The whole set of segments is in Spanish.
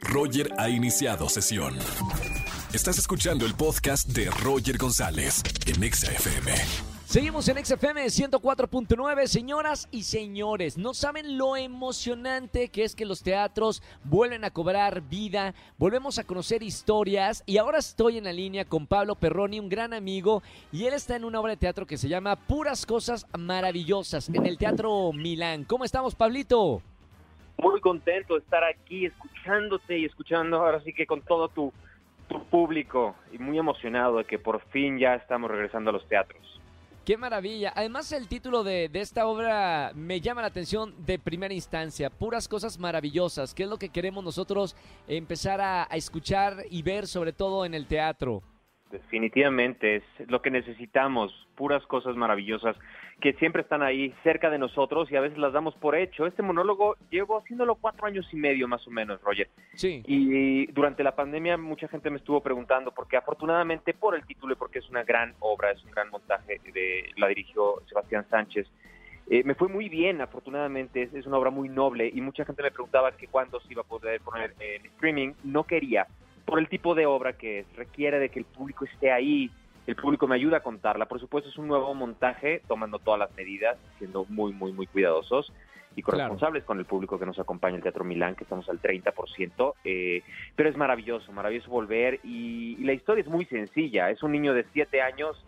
Roger ha iniciado sesión. Estás escuchando el podcast de Roger González en Exa FM. Seguimos en XFM 104.9, señoras y señores. No saben lo emocionante que es que los teatros vuelven a cobrar vida, volvemos a conocer historias y ahora estoy en la línea con Pablo Perroni, un gran amigo, y él está en una obra de teatro que se llama Puras Cosas Maravillosas en el Teatro Milán. ¿Cómo estamos, Pablito? Muy contento de estar aquí escuchándote y escuchando ahora sí que con todo tu, público y muy emocionado de que por fin ya estamos regresando a los teatros. Qué maravilla. Además, el título de, de, esta obra me llama la atención de primera instancia. Puras cosas maravillosas, que es lo que queremos nosotros empezar a escuchar y ver, sobre todo en el teatro. Definitivamente, es lo que necesitamos, puras cosas maravillosas que siempre están ahí cerca de nosotros y a veces las damos por hecho. Este monólogo llevo haciéndolo cuatro años y medio más o menos, Roger. Sí. Y durante la pandemia mucha gente me estuvo preguntando porque afortunadamente por el título y porque es una gran obra, es un gran montaje, de, la dirigió Sebastián Sánchez, eh, me fue muy bien, afortunadamente, es, es, una obra muy noble y mucha gente me preguntaba que cuándo se iba a poder poner en streaming. No quería, por el tipo de obra que es, requiere de que el público esté ahí, el público me ayuda a contarla. Por supuesto, es un nuevo montaje, tomando todas las medidas, siendo muy, muy, muy cuidadosos y corresponsables claro. con el público que nos acompaña en el Teatro Milán, que estamos al 30%. Eh, pero es maravilloso, maravilloso volver. Y, y, la historia es muy sencilla. Es un niño de 7 años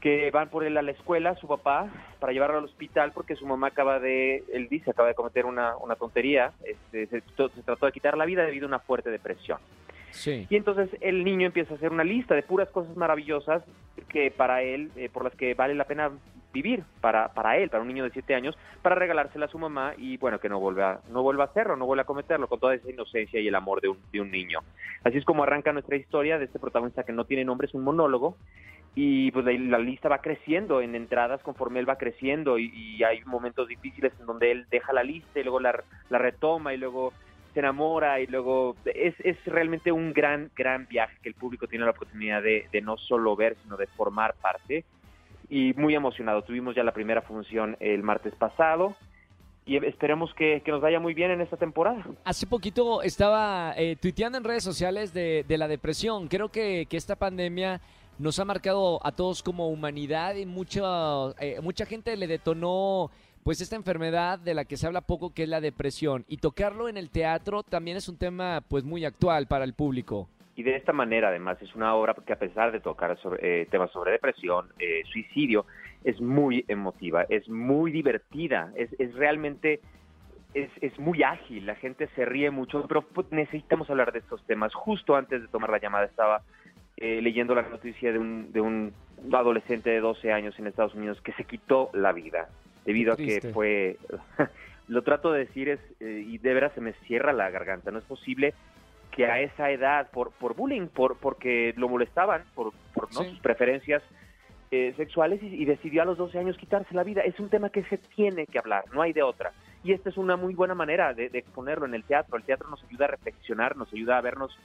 que van por él a la escuela, su papá, para llevarlo al hospital porque su mamá acaba de, él dice, acaba de cometer una, una tontería. Este, se, se trató de quitar la vida debido a una fuerte depresión. Y entonces el niño empieza a hacer una lista de puras cosas maravillosas que para él, eh, por las que vale la pena vivir, para, para él, para un niño de siete años, para regalársela a su mamá y bueno, que no vuelva, no vuelva a hacerlo, no vuelva a cometerlo, con toda esa inocencia y el amor de un, de un niño. Así es como arranca nuestra historia de este protagonista que no tiene nombre, es un monólogo, y pues la, lista va creciendo en entradas conforme él va creciendo y, y, hay momentos difíciles en donde él deja la lista y luego la retoma y luego se enamora y luego es, es realmente un gran, gran viaje que el público tiene la oportunidad de, de no solo ver, sino de formar parte. Y muy emocionado, tuvimos ya la primera función el martes pasado y esperemos que, que, nos vaya muy bien en esta temporada. Hace poquito estaba eh, tuiteando en redes sociales de, de la depresión. Creo que, que, esta pandemia nos ha marcado a todos como humanidad y mucha, eh, mucha gente le detonó pues esta enfermedad de la que se habla poco que es la depresión y tocarlo en el teatro también es un tema pues muy actual para el público. Y de esta manera además es una obra que a pesar de tocar eh, temas sobre depresión, eh, suicidio, es muy emotiva, es muy divertida, es, es realmente es, es, muy ágil, la gente se ríe mucho, pero pues, necesitamos hablar de estos temas. Justo antes de tomar la llamada estaba eh, leyendo la noticia de un, de un adolescente de 12 años en Estados Unidos que se quitó la vida debido a que fue, lo trato de decir es, eh, y de veras se me cierra la garganta, no es posible que a esa edad, por, por bullying, por porque lo molestaban, por, por ¿no? sí. sus preferencias eh, sexuales, y, y, decidió a los 12 años quitarse la vida. Es un tema que se tiene que hablar, no hay de otra. Y esta es una muy buena manera de, de exponerlo en el teatro. El teatro nos ayuda a reflexionar, nos ayuda a vernos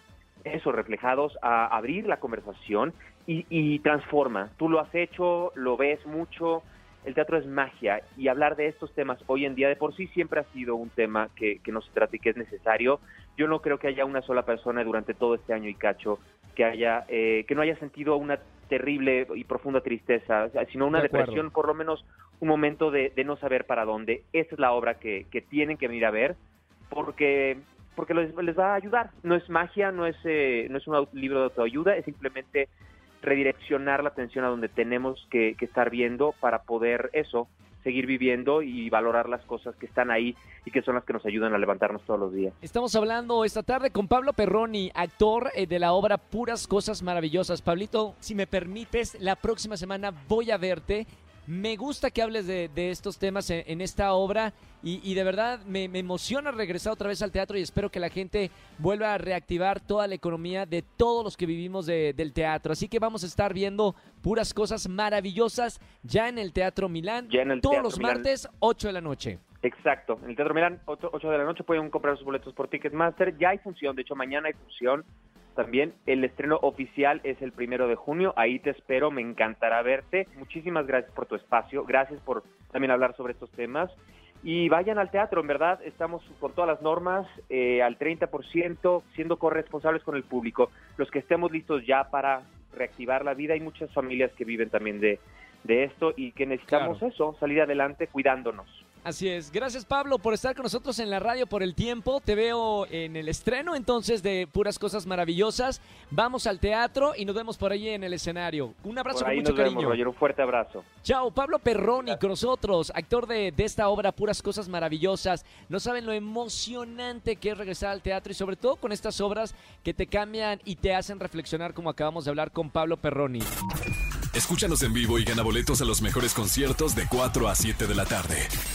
eso, reflejados, a abrir la conversación y, y transforma. Tú lo has hecho, lo ves mucho, el teatro es magia y hablar de estos temas hoy en día de por sí siempre ha sido un tema que, que no se trata y que es necesario. Yo no creo que haya una sola persona durante todo este año y cacho que haya eh, que no haya sentido una terrible y profunda tristeza, sino una de depresión, por lo menos un momento de, de, no saber para dónde. Esa es la obra que, que tienen que venir a ver porque porque les, les, va a ayudar. No es magia, no es eh, no es un libro de autoayuda, es simplemente redireccionar la atención a donde tenemos que, que, estar viendo para poder eso, seguir viviendo y valorar las cosas que están ahí y que son las que nos ayudan a levantarnos todos los días. Estamos hablando esta tarde con Pablo Perroni, actor eh, de la obra Puras Cosas Maravillosas. Pablito, si me permites, la próxima semana voy a verte me gusta que hables de, de estos temas en, en esta obra y, y de verdad me, me, emociona regresar otra vez al teatro y espero que la gente vuelva a reactivar toda la economía de todos los que vivimos de, del teatro. Así que vamos a estar viendo puras cosas maravillosas ya en el Teatro Milán, ya en el todos teatro los Milán. martes, 8 de la noche. Exacto, en el Teatro Milán, 8, 8 de la noche pueden comprar sus boletos por Ticketmaster. Ya hay función, de hecho mañana hay función también el estreno oficial es el primero de junio. Ahí te espero, me encantará verte. Muchísimas gracias por tu espacio, gracias por también hablar sobre estos temas. y vayan al teatro, en verdad, estamos con todas las normas, eh, al 30%, siendo corresponsables con el público. Los que estemos listos ya para reactivar la vida, hay muchas familias que viven también de, de esto y que necesitamos eso, salir adelante cuidándonos. Así es. Gracias Pablo por estar con nosotros en la radio por el tiempo. Te veo en el estreno entonces de Puras Cosas Maravillosas. Vamos al teatro y nos vemos por ahí en el escenario. Un abrazo con mucho nos cariño. Vemos, Roger, un fuerte abrazo. Chao, Pablo Perroni con nosotros, actor de, de esta obra Puras Cosas Maravillosas. No saben lo emocionante que es regresar al teatro y sobre todo con estas obras que te cambian y te hacen reflexionar como acabamos de hablar con Pablo Perroni. Escúchanos en vivo y gana boletos a los mejores conciertos de 4 a 7 de la tarde